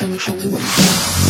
等你生日。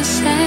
the same.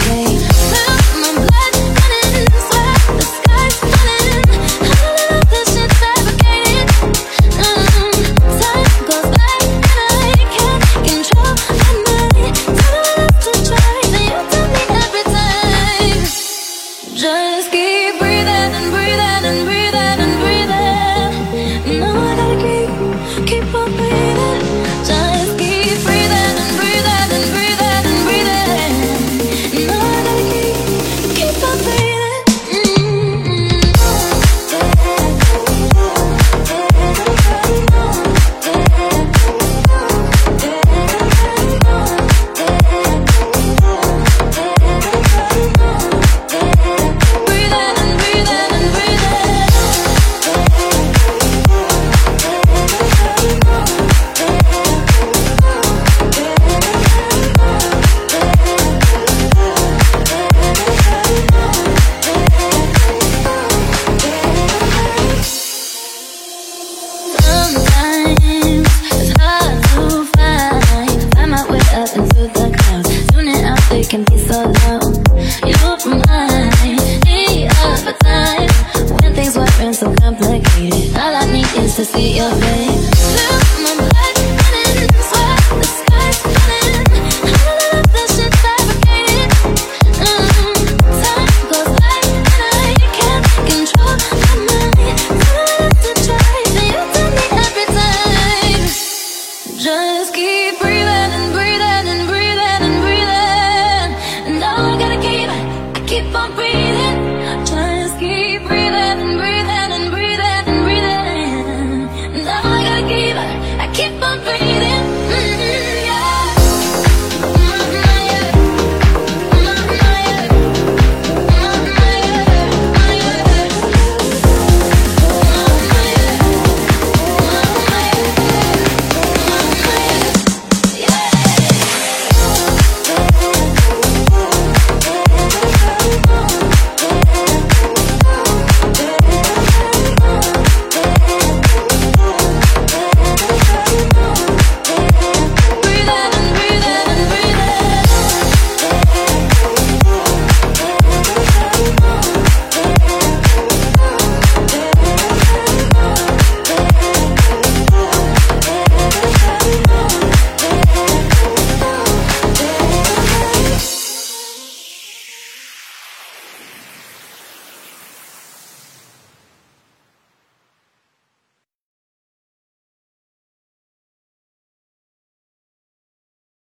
To to see your face.